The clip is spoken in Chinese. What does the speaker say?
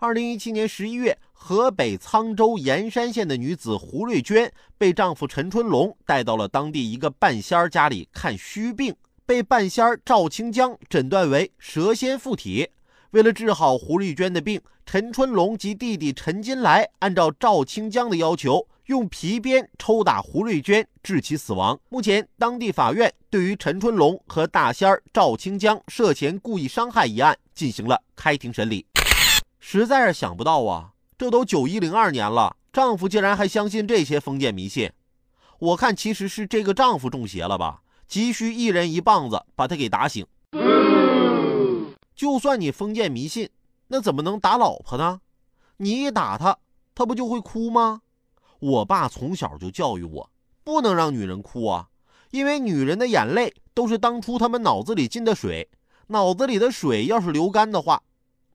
二零一七年十一月，河北沧州盐山县的女子胡瑞娟被丈夫陈春龙带到了当地一个半仙儿家里看虚病，被半仙儿赵清江诊断为蛇仙附体。为了治好胡瑞娟的病，陈春龙及弟弟陈金来按照赵清江的要求，用皮鞭抽打胡瑞娟，致其死亡。目前，当地法院对于陈春龙和大仙儿赵清江涉嫌故意伤害一案进行了开庭审理。实在是想不到啊，这都九一零二年了，丈夫竟然还相信这些封建迷信。我看其实是这个丈夫中邪了吧，急需一人一棒子把他给打醒。就算你封建迷信，那怎么能打老婆呢？你一打她，她不就会哭吗？我爸从小就教育我，不能让女人哭啊，因为女人的眼泪都是当初他们脑子里进的水，脑子里的水要是流干的话。